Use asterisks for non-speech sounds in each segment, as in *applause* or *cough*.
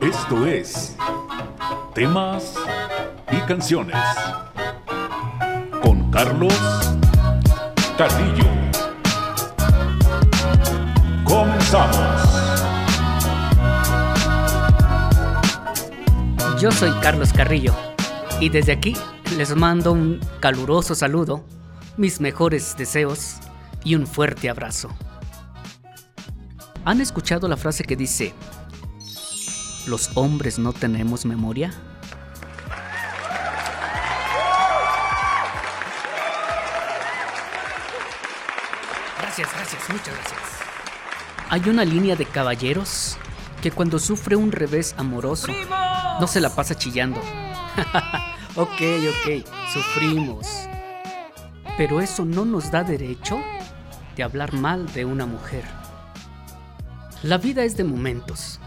Esto es Temas y Canciones con Carlos Carrillo. Comenzamos. Yo soy Carlos Carrillo y desde aquí les mando un caluroso saludo, mis mejores deseos y un fuerte abrazo. ¿Han escuchado la frase que dice, ¿los hombres no tenemos memoria? Gracias, gracias, muchas gracias. Hay una línea de caballeros que cuando sufre un revés amoroso no se la pasa chillando. *laughs* ok, ok, sufrimos. Pero eso no nos da derecho de hablar mal de una mujer. La vida es de momentos.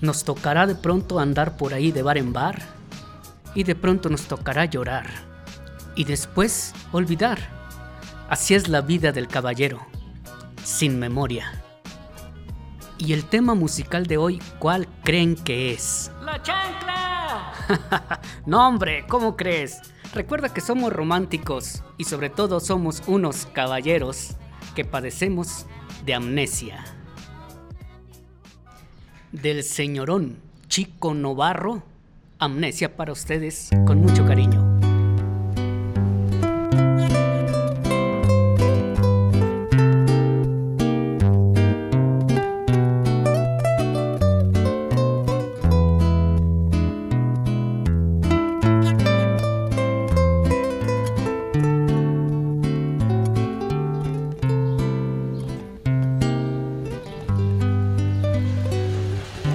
Nos tocará de pronto andar por ahí de bar en bar y de pronto nos tocará llorar y después olvidar. Así es la vida del caballero, sin memoria. Y el tema musical de hoy, ¿cuál creen que es? ¡La chancla! *laughs* no hombre, ¿cómo crees? Recuerda que somos románticos y sobre todo somos unos caballeros que padecemos de amnesia. Del señorón Chico Novarro, amnesia para ustedes con mucho cariño.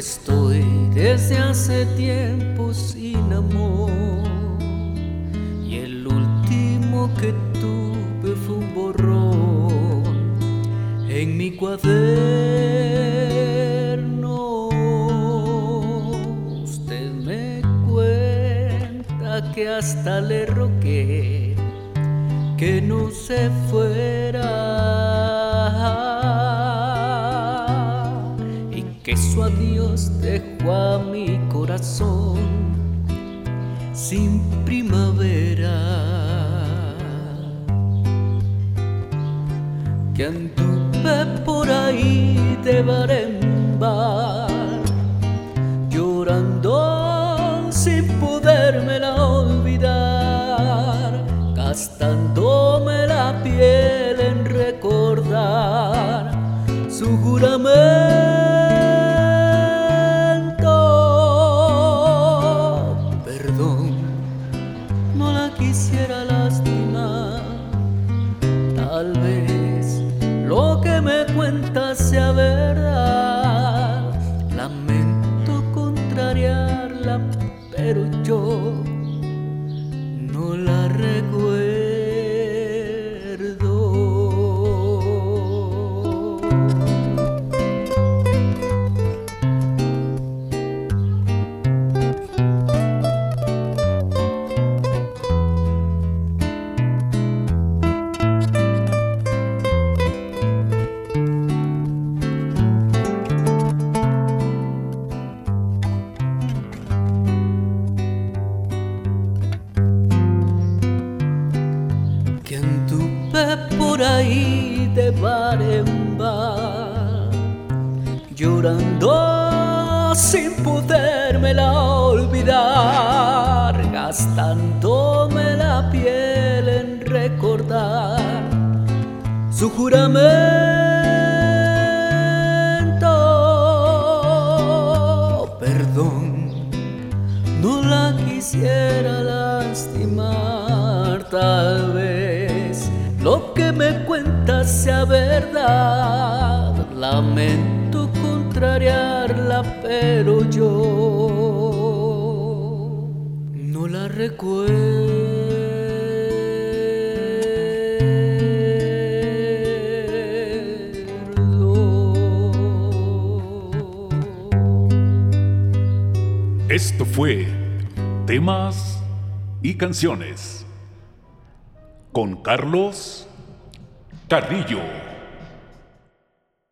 Estoy desde hace tiempo sin amor y el último que tuve fue un borrón en mi cuaderno. Usted me cuenta que hasta le rogué que no se fuera que su adiós dejó a mi corazón sin primavera. Que anduve por ahí de bar en bar, llorando sin podérmela olvidar, gastándome la piel en recordar su juramento. No la quisiera de bar en bar, llorando sin podérmela olvidar, gastándome la piel en recordar su juramento. Perdón, no la quisiera lastimar, tal sea verdad. Lamento contrariarla, pero yo no la recuerdo. Esto fue Temas y Canciones con Carlos Carrillo.